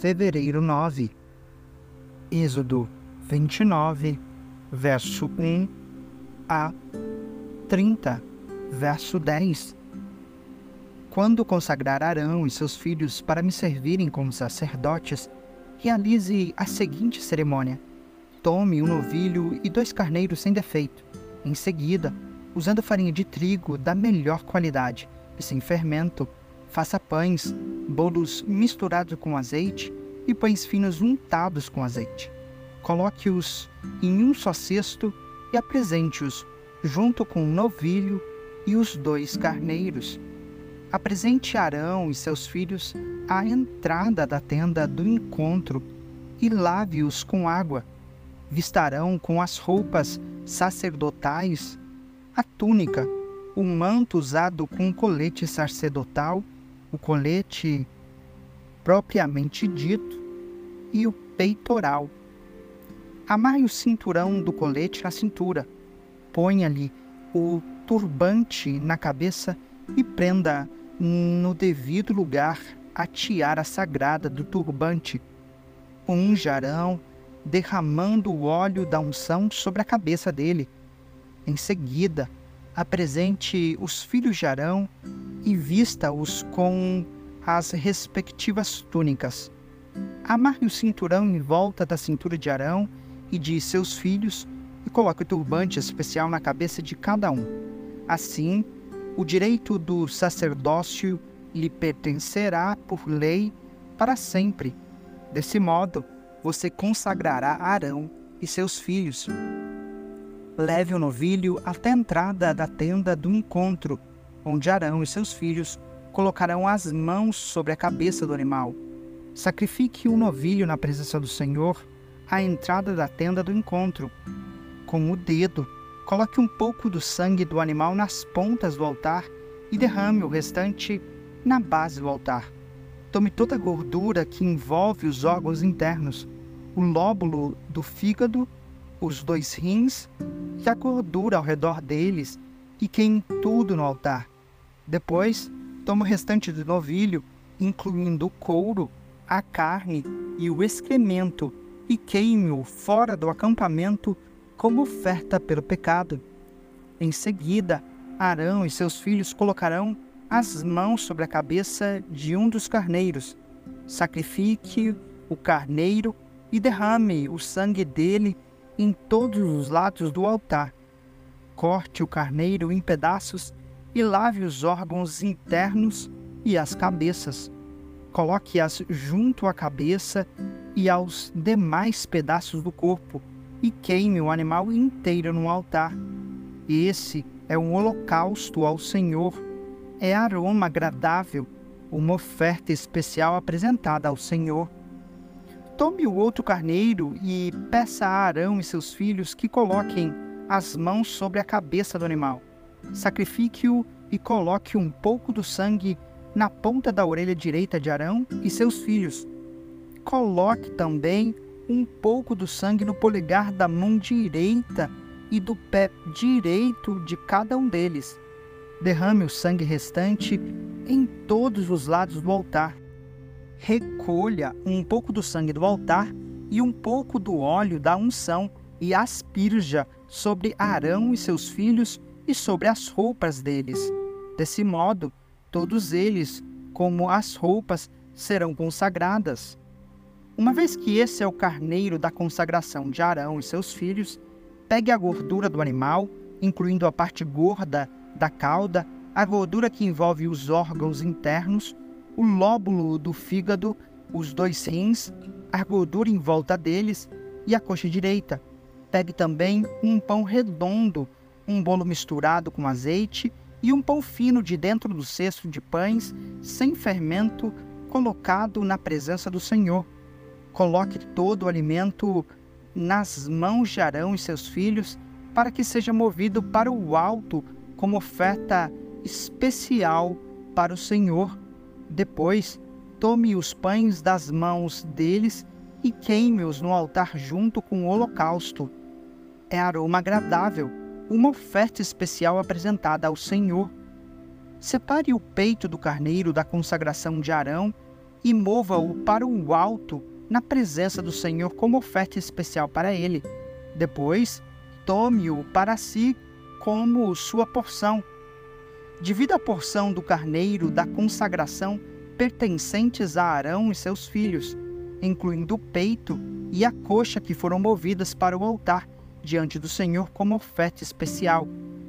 fevereiro 9. Êxodo 29, verso 1 a 30, verso 10. Quando consagrar Arão e seus filhos para me servirem como sacerdotes, realize a seguinte cerimônia: tome um novilho e dois carneiros sem defeito. Em seguida, usando farinha de trigo da melhor qualidade e sem fermento, faça pães, bolos misturados com azeite e pães finos untados com azeite. Coloque-os em um só cesto e apresente-os junto com o novilho e os dois carneiros apresente Arão e seus filhos à entrada da tenda do encontro e lave-os com água. Vistarão com as roupas sacerdotais a túnica, o manto usado com colete sacerdotal, o colete propriamente dito e o peitoral. Amarre o cinturão do colete na cintura, ponha-lhe o turbante na cabeça e prenda no devido lugar a tiara sagrada do turbante, um jarão derramando o óleo da unção sobre a cabeça dele. Em seguida, apresente os filhos de Arão e vista-os com as respectivas túnicas. Amarre o cinturão em volta da cintura de Arão e de seus filhos e coloque o turbante especial na cabeça de cada um. Assim, o direito do sacerdócio lhe pertencerá por lei para sempre. Desse modo, você consagrará Arão e seus filhos. Leve o novilho até a entrada da tenda do encontro, onde Arão e seus filhos colocarão as mãos sobre a cabeça do animal. Sacrifique o novilho na presença do Senhor à entrada da tenda do encontro. Com o dedo, Coloque um pouco do sangue do animal nas pontas do altar e derrame o restante na base do altar. Tome toda a gordura que envolve os órgãos internos, o lóbulo do fígado, os dois rins e a gordura ao redor deles e queime tudo no altar. Depois, tome o restante do novilho, incluindo o couro, a carne e o excremento, e queime-o fora do acampamento como oferta pelo pecado. Em seguida, Arão e seus filhos colocarão as mãos sobre a cabeça de um dos carneiros. Sacrifique o carneiro e derrame o sangue dele em todos os lados do altar. Corte o carneiro em pedaços e lave os órgãos internos e as cabeças. Coloque-as junto à cabeça e aos demais pedaços do corpo e queime o animal inteiro no altar. Esse é um holocausto ao Senhor, é aroma agradável, uma oferta especial apresentada ao Senhor. Tome o outro carneiro e peça a Arão e seus filhos que coloquem as mãos sobre a cabeça do animal. Sacrifique-o e coloque um pouco do sangue na ponta da orelha direita de Arão e seus filhos. Coloque também um pouco do sangue no polegar da mão direita e do pé direito de cada um deles. Derrame o sangue restante em todos os lados do altar. Recolha um pouco do sangue do altar e um pouco do óleo da unção e asperja sobre Arão e seus filhos e sobre as roupas deles. Desse modo, todos eles, como as roupas, serão consagradas. Uma vez que esse é o carneiro da consagração de Arão e seus filhos, pegue a gordura do animal, incluindo a parte gorda da cauda, a gordura que envolve os órgãos internos, o lóbulo do fígado, os dois rins, a gordura em volta deles e a coxa direita. Pegue também um pão redondo, um bolo misturado com azeite e um pão fino de dentro do cesto de pães sem fermento colocado na presença do Senhor Coloque todo o alimento nas mãos de Arão e seus filhos, para que seja movido para o alto como oferta especial para o Senhor. Depois, tome os pães das mãos deles e queime-os no altar junto com o holocausto. É aroma agradável, uma oferta especial apresentada ao Senhor. Separe o peito do carneiro da consagração de Arão e mova-o para o alto na presença do Senhor como oferta especial para ele. Depois, tome-o para si como sua porção. Divida a porção do carneiro da consagração pertencentes a Arão e seus filhos, incluindo o peito e a coxa que foram movidas para o altar diante do Senhor como oferta especial.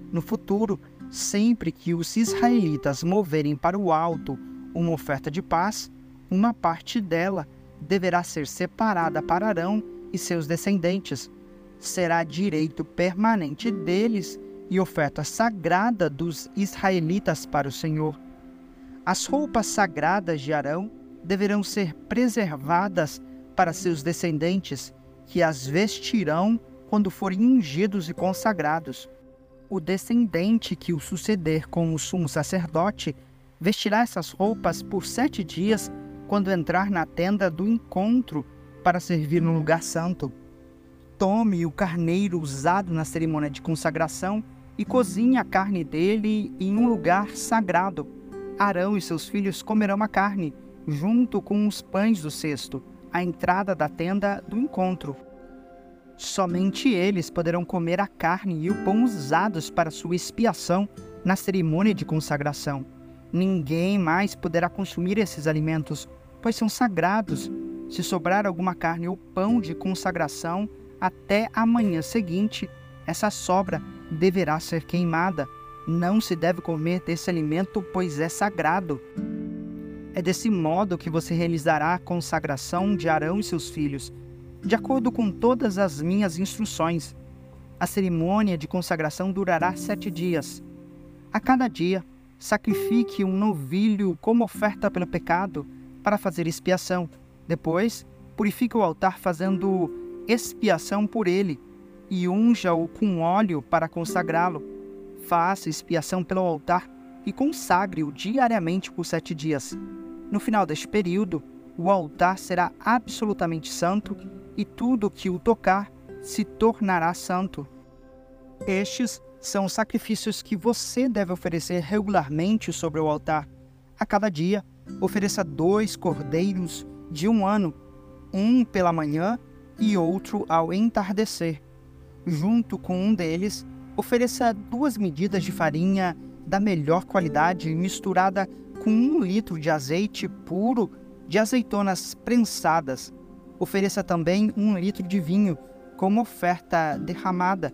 No futuro, sempre que os israelitas moverem para o alto uma oferta de paz, uma parte dela deverá ser separada para Arão e seus descendentes. Será direito permanente deles e oferta sagrada dos israelitas para o Senhor. As roupas sagradas de Arão deverão ser preservadas para seus descendentes, que as vestirão quando forem ungidos e consagrados. O descendente que o suceder com o sumo sacerdote vestirá essas roupas por sete dias quando entrar na tenda do encontro para servir no lugar santo. Tome o carneiro usado na cerimônia de consagração e cozinhe a carne dele em um lugar sagrado. Arão e seus filhos comerão a carne, junto com os pães do cesto, à entrada da tenda do encontro. Somente eles poderão comer a carne e o pão usados para sua expiação na cerimônia de consagração. Ninguém mais poderá consumir esses alimentos, pois são sagrados. Se sobrar alguma carne ou pão de consagração até a manhã seguinte, essa sobra deverá ser queimada. Não se deve comer desse alimento, pois é sagrado. É desse modo que você realizará a consagração de Arão e seus filhos, de acordo com todas as minhas instruções. A cerimônia de consagração durará sete dias. A cada dia, sacrifique um novilho como oferta pelo pecado para fazer expiação. Depois, purifique o altar fazendo expiação por ele e unja-o com óleo para consagrá-lo. Faça expiação pelo altar e consagre-o diariamente por sete dias. No final deste período, o altar será absolutamente santo e tudo que o tocar se tornará santo. Estes são os sacrifícios que você deve oferecer regularmente sobre o altar. A cada dia, ofereça dois cordeiros de um ano, um pela manhã e outro ao entardecer Junto com um deles, ofereça duas medidas de farinha da melhor qualidade misturada com um litro de azeite puro de azeitonas prensadas. Ofereça também um litro de vinho como oferta derramada.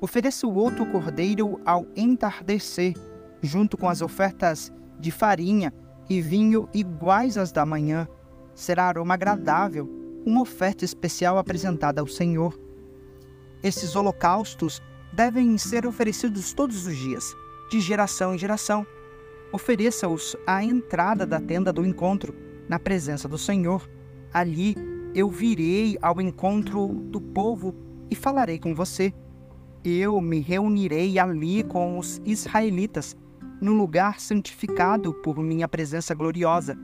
Ofereça o outro cordeiro ao entardecer, junto com as ofertas de farinha e vinho iguais às da manhã. Será aroma agradável, uma oferta especial apresentada ao Senhor. Esses holocaustos devem ser oferecidos todos os dias, de geração em geração. Ofereça-os à entrada da tenda do encontro, na presença do Senhor. Ali eu virei ao encontro do povo e falarei com você. Eu me reunirei ali com os israelitas, no lugar santificado por minha presença gloriosa.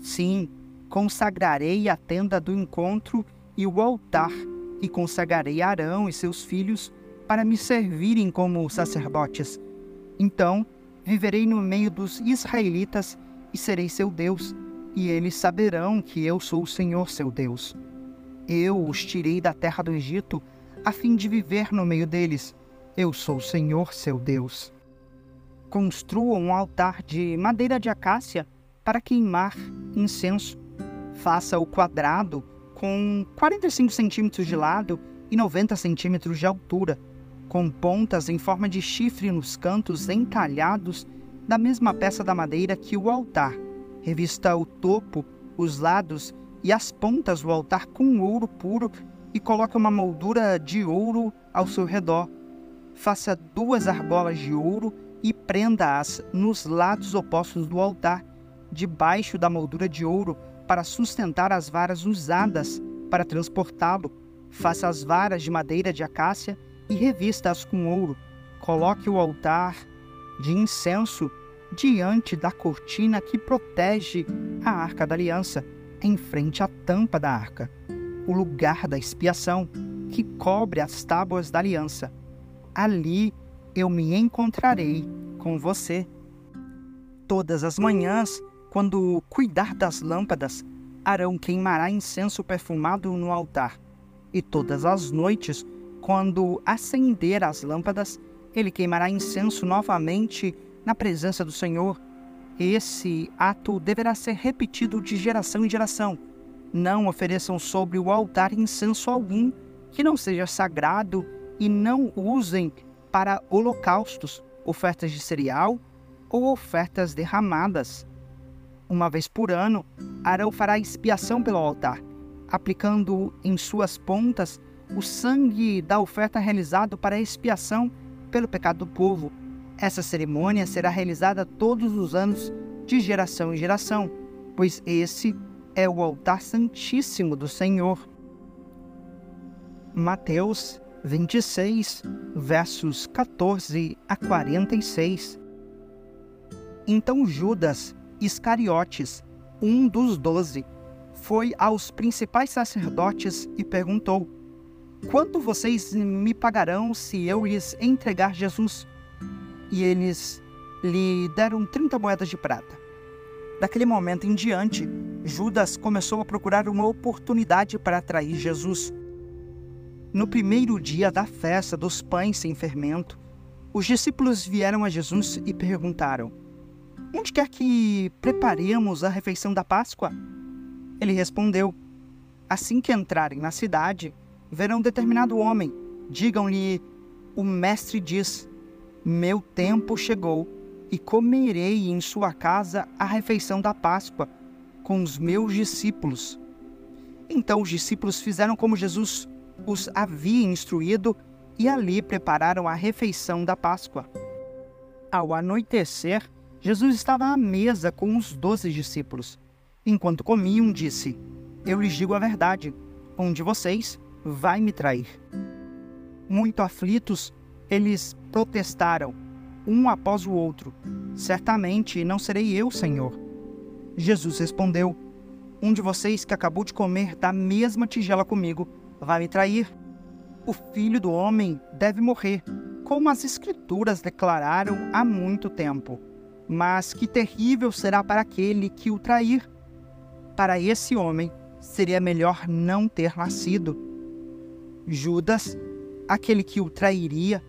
Sim, consagrarei a tenda do encontro e o altar e consagrarei Arão e seus filhos para me servirem como sacerdotes. Então viverei no meio dos israelitas e serei seu Deus, e eles saberão que eu sou o Senhor seu Deus. Eu os tirei da terra do Egito a fim de viver no meio deles. Eu sou o Senhor seu Deus. Construa um altar de madeira de acácia para queimar incenso. Faça o quadrado com 45 centímetros de lado e 90 centímetros de altura, com pontas em forma de chifre nos cantos entalhados da mesma peça da madeira que o altar. Revista o topo, os lados e as pontas do altar com ouro puro e coloque uma moldura de ouro ao seu redor. Faça duas argolas de ouro e prenda-as nos lados opostos do altar, debaixo da moldura de ouro, para sustentar as varas usadas para transportá-lo. Faça as varas de madeira de acácia e revista-as com ouro. Coloque o altar de incenso diante da cortina que protege a arca da aliança, em frente à tampa da arca, o lugar da expiação que cobre as tábuas da aliança. Ali eu me encontrarei com você. Todas as manhãs quando cuidar das lâmpadas, Arão queimará incenso perfumado no altar. E todas as noites, quando acender as lâmpadas, ele queimará incenso novamente na presença do Senhor. Esse ato deverá ser repetido de geração em geração. Não ofereçam sobre o altar incenso algum que não seja sagrado e não usem para holocaustos, ofertas de cereal ou ofertas derramadas. Uma vez por ano, Arão fará expiação pelo altar, aplicando em suas pontas o sangue da oferta realizado para expiação pelo pecado do povo. Essa cerimônia será realizada todos os anos, de geração em geração, pois esse é o altar santíssimo do Senhor. Mateus 26, versos 14 a 46. Então Judas Iscariotes, um dos doze, foi aos principais sacerdotes e perguntou: Quanto vocês me pagarão se eu lhes entregar Jesus? E eles lhe deram trinta moedas de prata. Daquele momento em diante, Judas começou a procurar uma oportunidade para atrair Jesus. No primeiro dia da festa dos pães sem fermento, os discípulos vieram a Jesus e perguntaram: Onde quer que preparemos a refeição da Páscoa? Ele respondeu: Assim que entrarem na cidade, verão determinado homem. Digam-lhe: O mestre diz: Meu tempo chegou e comerei em sua casa a refeição da Páscoa com os meus discípulos. Então os discípulos fizeram como Jesus os havia instruído e ali prepararam a refeição da Páscoa. Ao anoitecer, Jesus estava à mesa com os doze discípulos. Enquanto comiam, disse: Eu lhes digo a verdade, um de vocês vai me trair. Muito aflitos, eles protestaram, um após o outro: Certamente não serei eu, Senhor. Jesus respondeu: Um de vocês que acabou de comer da mesma tigela comigo vai me trair. O filho do homem deve morrer, como as Escrituras declararam há muito tempo. Mas que terrível será para aquele que o trair. Para esse homem, seria melhor não ter nascido. Judas, aquele que o trairia,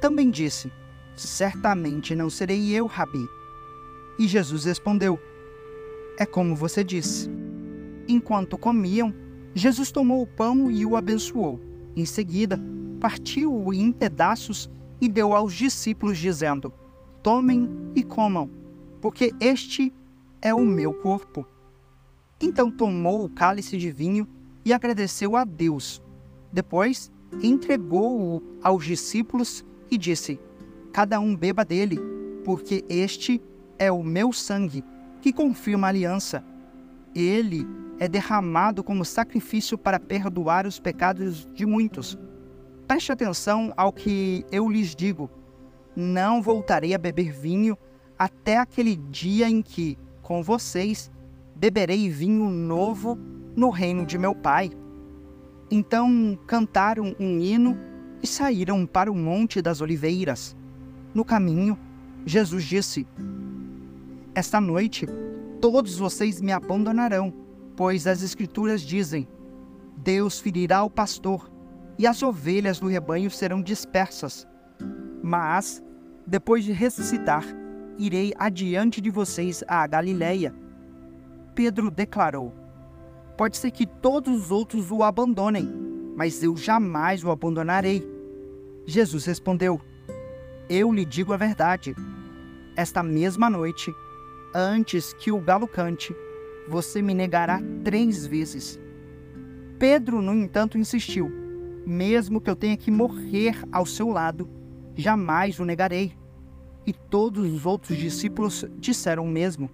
também disse: Certamente não serei eu, Rabi. E Jesus respondeu: É como você disse. Enquanto comiam, Jesus tomou o pão e o abençoou. Em seguida, partiu-o em pedaços e deu aos discípulos, dizendo: Tomem e comam, porque este é o meu corpo. Então tomou o cálice de vinho e agradeceu a Deus. Depois entregou-o aos discípulos e disse: Cada um beba dele, porque este é o meu sangue, que confirma a aliança. Ele é derramado como sacrifício para perdoar os pecados de muitos. Preste atenção ao que eu lhes digo não voltarei a beber vinho até aquele dia em que, com vocês, beberei vinho novo no reino de meu Pai. Então cantaram um hino e saíram para o Monte das Oliveiras. No caminho, Jesus disse: Esta noite todos vocês me abandonarão, pois as Escrituras dizem: Deus ferirá o pastor e as ovelhas do rebanho serão dispersas. Mas depois de ressuscitar, irei adiante de vocês à Galiléia. Pedro declarou: Pode ser que todos os outros o abandonem, mas eu jamais o abandonarei. Jesus respondeu: Eu lhe digo a verdade. Esta mesma noite, antes que o galo cante, você me negará três vezes. Pedro, no entanto, insistiu: Mesmo que eu tenha que morrer ao seu lado, jamais o negarei. E todos os outros discípulos disseram o mesmo.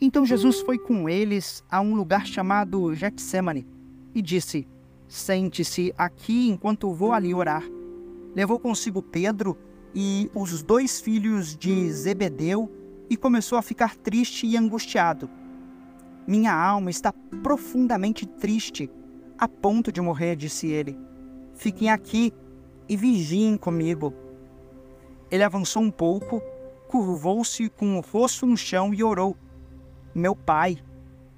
Então Jesus foi com eles a um lugar chamado Getsemane e disse: Sente-se aqui enquanto vou ali orar. Levou consigo Pedro e os dois filhos de Zebedeu e começou a ficar triste e angustiado. Minha alma está profundamente triste, a ponto de morrer, disse ele. Fiquem aqui e vigiem comigo. Ele avançou um pouco, curvou-se com o rosto no chão e orou: Meu pai,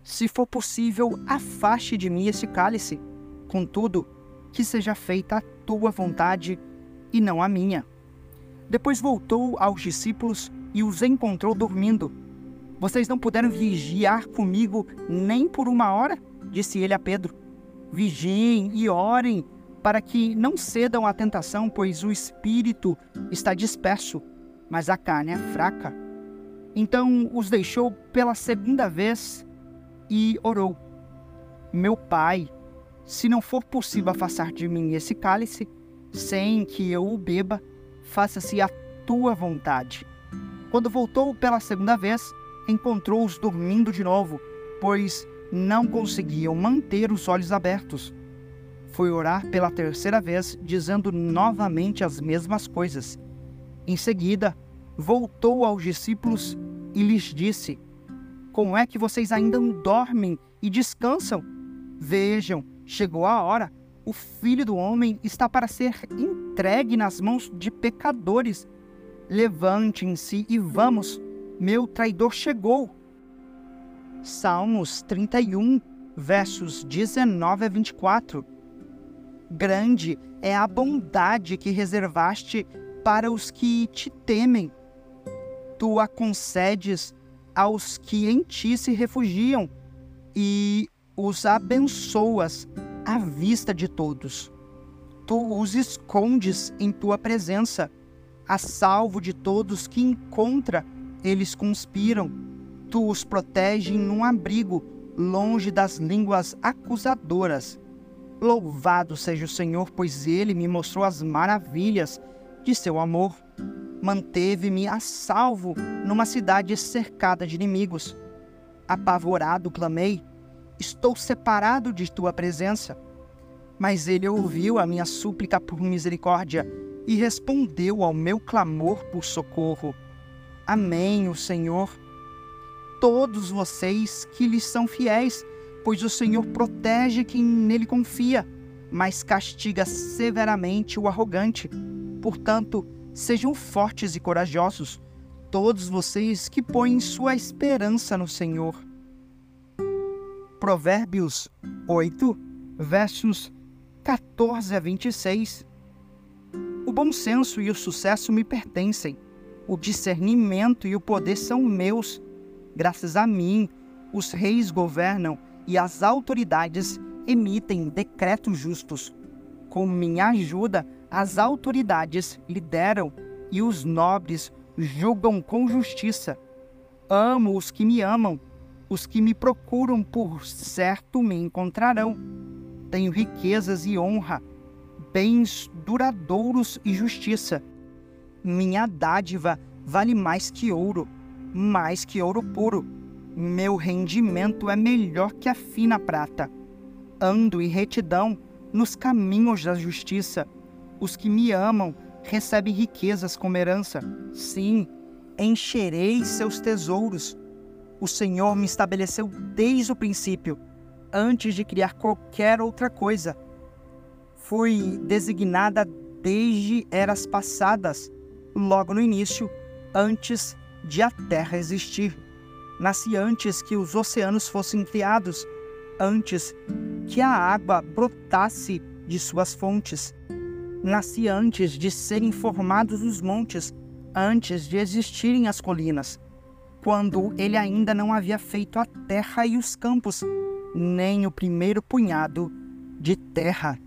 se for possível, afaste de mim esse cálice. Contudo, que seja feita a tua vontade e não a minha. Depois voltou aos discípulos e os encontrou dormindo. Vocês não puderam vigiar comigo nem por uma hora? Disse ele a Pedro. Vigiem e orem para que não cedam à tentação, pois o espírito está disperso, mas a carne é fraca. Então os deixou pela segunda vez e orou: Meu pai, se não for possível afastar de mim esse cálice, sem que eu o beba, faça-se a tua vontade. Quando voltou pela segunda vez, encontrou-os dormindo de novo, pois não conseguiam manter os olhos abertos. Foi orar pela terceira vez, dizendo novamente as mesmas coisas. Em seguida, voltou aos discípulos e lhes disse: Como é que vocês ainda dormem e descansam? Vejam, chegou a hora. O filho do homem está para ser entregue nas mãos de pecadores. Levantem-se e vamos, meu traidor chegou. Salmos 31, versos 19 a 24. Grande é a bondade que reservaste para os que te temem. Tu a concedes aos que em ti se refugiam e os abençoas à vista de todos. Tu os escondes em tua presença, a salvo de todos que encontra eles conspiram. Tu os protege num abrigo, longe das línguas acusadoras. Louvado seja o Senhor, pois ele me mostrou as maravilhas de seu amor. Manteve-me a salvo numa cidade cercada de inimigos. Apavorado clamei: Estou separado de tua presença. Mas ele ouviu a minha súplica por misericórdia e respondeu ao meu clamor por socorro. Amém, o Senhor. Todos vocês que lhes são fiéis, pois o Senhor protege quem nele confia, mas castiga severamente o arrogante. Portanto, sejam fortes e corajosos, todos vocês que põem sua esperança no Senhor. Provérbios 8, versos 14 a 26. O bom senso e o sucesso me pertencem, o discernimento e o poder são meus. Graças a mim, os reis governam e as autoridades emitem decretos justos. Com minha ajuda, as autoridades lideram e os nobres julgam com justiça. Amo os que me amam, os que me procuram por certo me encontrarão. Tenho riquezas e honra, bens duradouros e justiça. Minha dádiva vale mais que ouro, mais que ouro puro meu rendimento é melhor que a fina prata. Ando em retidão nos caminhos da justiça. Os que me amam recebem riquezas como herança. Sim, encherei seus tesouros. O Senhor me estabeleceu desde o princípio, antes de criar qualquer outra coisa. Fui designada desde eras passadas, logo no início, antes de a terra existir nasci antes que os oceanos fossem criados, antes que a água brotasse de suas fontes. Nasci antes de serem formados os montes, antes de existirem as colinas, quando ele ainda não havia feito a terra e os campos, nem o primeiro punhado de terra